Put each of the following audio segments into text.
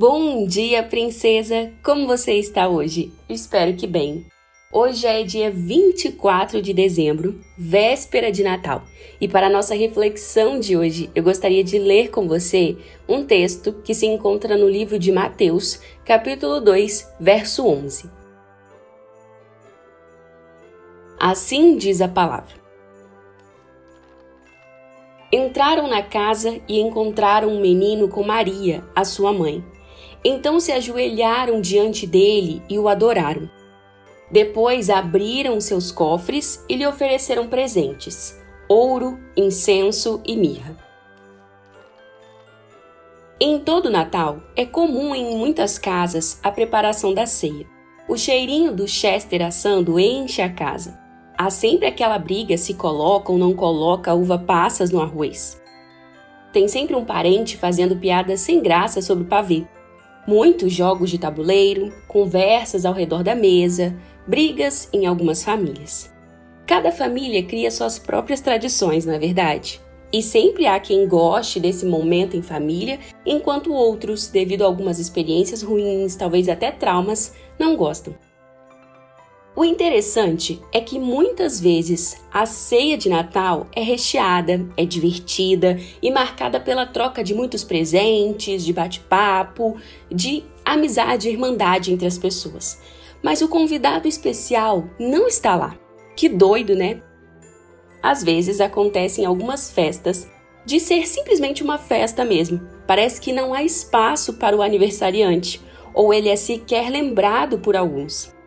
Bom dia, princesa! Como você está hoje? Espero que bem. Hoje é dia 24 de dezembro, véspera de Natal, e para a nossa reflexão de hoje, eu gostaria de ler com você um texto que se encontra no livro de Mateus, capítulo 2, verso 11. Assim diz a palavra. Entraram na casa e encontraram um menino com Maria, a sua mãe. Então se ajoelharam diante dele e o adoraram. Depois abriram seus cofres e lhe ofereceram presentes: ouro, incenso e mirra. Em todo Natal, é comum em muitas casas a preparação da ceia. O cheirinho do Chester assando enche a casa. Há sempre aquela briga se coloca ou não coloca uva passas no arroz. Tem sempre um parente fazendo piadas sem graça sobre o pavê muitos jogos de tabuleiro, conversas ao redor da mesa, brigas em algumas famílias. Cada família cria suas próprias tradições, na é verdade. E sempre há quem goste desse momento em família, enquanto outros, devido a algumas experiências ruins, talvez até traumas, não gostam. O interessante é que muitas vezes a ceia de Natal é recheada, é divertida e marcada pela troca de muitos presentes, de bate-papo, de amizade e irmandade entre as pessoas. Mas o convidado especial não está lá. Que doido, né? Às vezes acontece em algumas festas de ser simplesmente uma festa mesmo. Parece que não há espaço para o aniversariante, ou ele é sequer lembrado por alguns.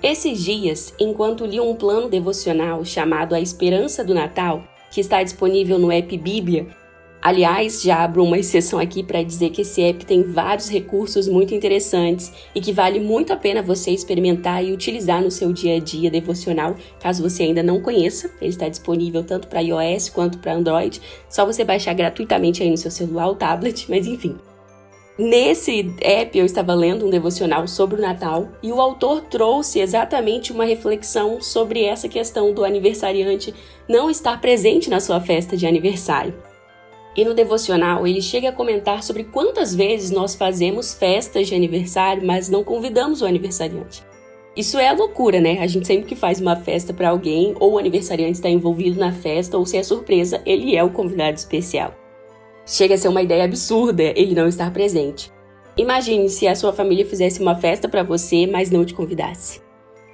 Esses dias, enquanto li um plano devocional chamado A Esperança do Natal, que está disponível no app Bíblia, aliás, já abro uma exceção aqui para dizer que esse app tem vários recursos muito interessantes e que vale muito a pena você experimentar e utilizar no seu dia a dia devocional, caso você ainda não conheça. Ele está disponível tanto para iOS quanto para Android, só você baixar gratuitamente aí no seu celular ou tablet, mas enfim. Nesse app eu estava lendo um devocional sobre o Natal e o autor trouxe exatamente uma reflexão sobre essa questão do aniversariante não estar presente na sua festa de aniversário. E no devocional ele chega a comentar sobre quantas vezes nós fazemos festas de aniversário, mas não convidamos o aniversariante. Isso é loucura, né? A gente sempre que faz uma festa para alguém, ou o aniversariante está envolvido na festa, ou se é surpresa, ele é o convidado especial. Chega a ser uma ideia absurda ele não estar presente. Imagine se a sua família fizesse uma festa para você, mas não te convidasse.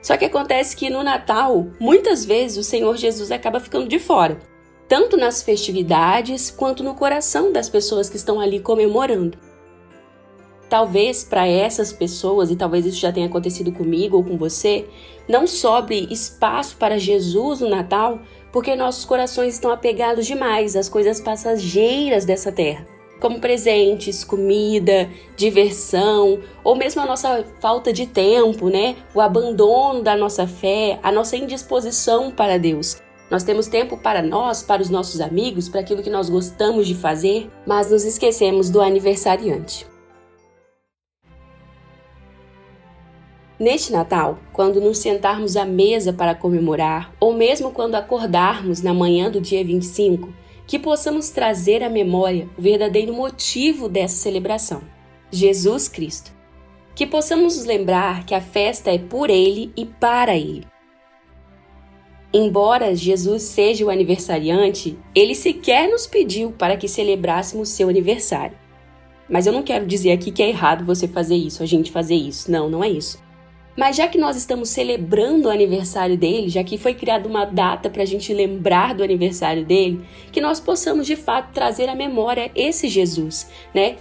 Só que acontece que no Natal, muitas vezes o Senhor Jesus acaba ficando de fora, tanto nas festividades quanto no coração das pessoas que estão ali comemorando. Talvez para essas pessoas, e talvez isso já tenha acontecido comigo ou com você, não sobre espaço para Jesus no Natal porque nossos corações estão apegados demais às coisas passageiras dessa terra, como presentes, comida, diversão, ou mesmo a nossa falta de tempo, né? O abandono da nossa fé, a nossa indisposição para Deus. Nós temos tempo para nós, para os nossos amigos, para aquilo que nós gostamos de fazer, mas nos esquecemos do aniversariante. Neste Natal, quando nos sentarmos à mesa para comemorar, ou mesmo quando acordarmos na manhã do dia 25, que possamos trazer à memória o verdadeiro motivo dessa celebração: Jesus Cristo. Que possamos nos lembrar que a festa é por Ele e para Ele. Embora Jesus seja o aniversariante, ele sequer nos pediu para que celebrássemos seu aniversário. Mas eu não quero dizer aqui que é errado você fazer isso, a gente fazer isso. Não, não é isso. Mas já que nós estamos celebrando o aniversário dele, já que foi criada uma data para a gente lembrar do aniversário dele, que nós possamos de fato trazer à memória esse Jesus, né?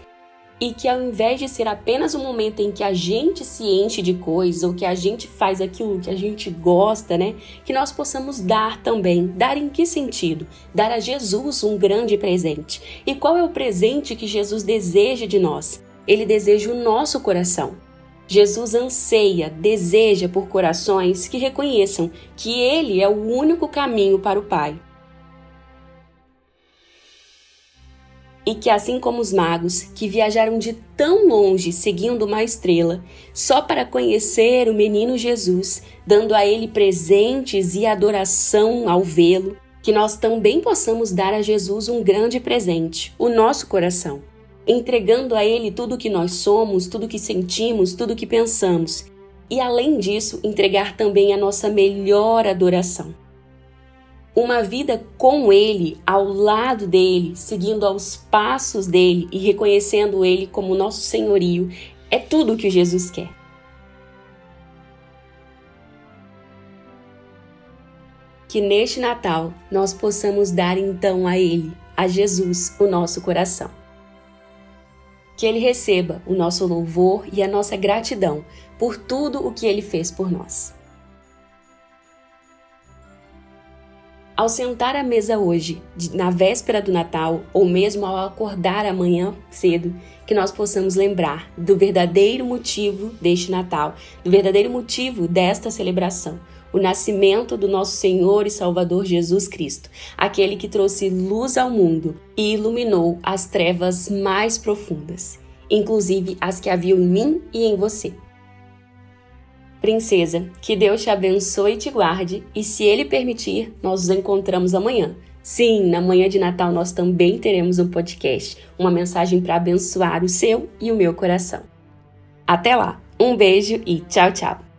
E que ao invés de ser apenas um momento em que a gente se enche de coisas ou que a gente faz aquilo que a gente gosta, né? Que nós possamos dar também. Dar em que sentido? Dar a Jesus um grande presente. E qual é o presente que Jesus deseja de nós? Ele deseja o nosso coração. Jesus anseia, deseja por corações que reconheçam que Ele é o único caminho para o Pai. E que, assim como os magos que viajaram de tão longe seguindo uma estrela, só para conhecer o menino Jesus, dando a ele presentes e adoração ao vê-lo, que nós também possamos dar a Jesus um grande presente, o nosso coração, entregando a Ele tudo o que nós somos, tudo o que sentimos, tudo o que pensamos, e além disso, entregar também a nossa melhor adoração. Uma vida com Ele, ao lado dele, seguindo aos passos dele e reconhecendo Ele como nosso senhorio, é tudo o que Jesus quer. Que neste Natal nós possamos dar então a Ele, a Jesus, o nosso coração. Que Ele receba o nosso louvor e a nossa gratidão por tudo o que Ele fez por nós. Ao sentar à mesa hoje, na véspera do Natal, ou mesmo ao acordar amanhã cedo, que nós possamos lembrar do verdadeiro motivo deste Natal, do verdadeiro motivo desta celebração, o nascimento do nosso Senhor e Salvador Jesus Cristo, aquele que trouxe luz ao mundo e iluminou as trevas mais profundas, inclusive as que haviam em mim e em você. Princesa, que Deus te abençoe e te guarde, e se Ele permitir, nós nos encontramos amanhã. Sim, na manhã de Natal nós também teremos um podcast, uma mensagem para abençoar o seu e o meu coração. Até lá, um beijo e tchau, tchau!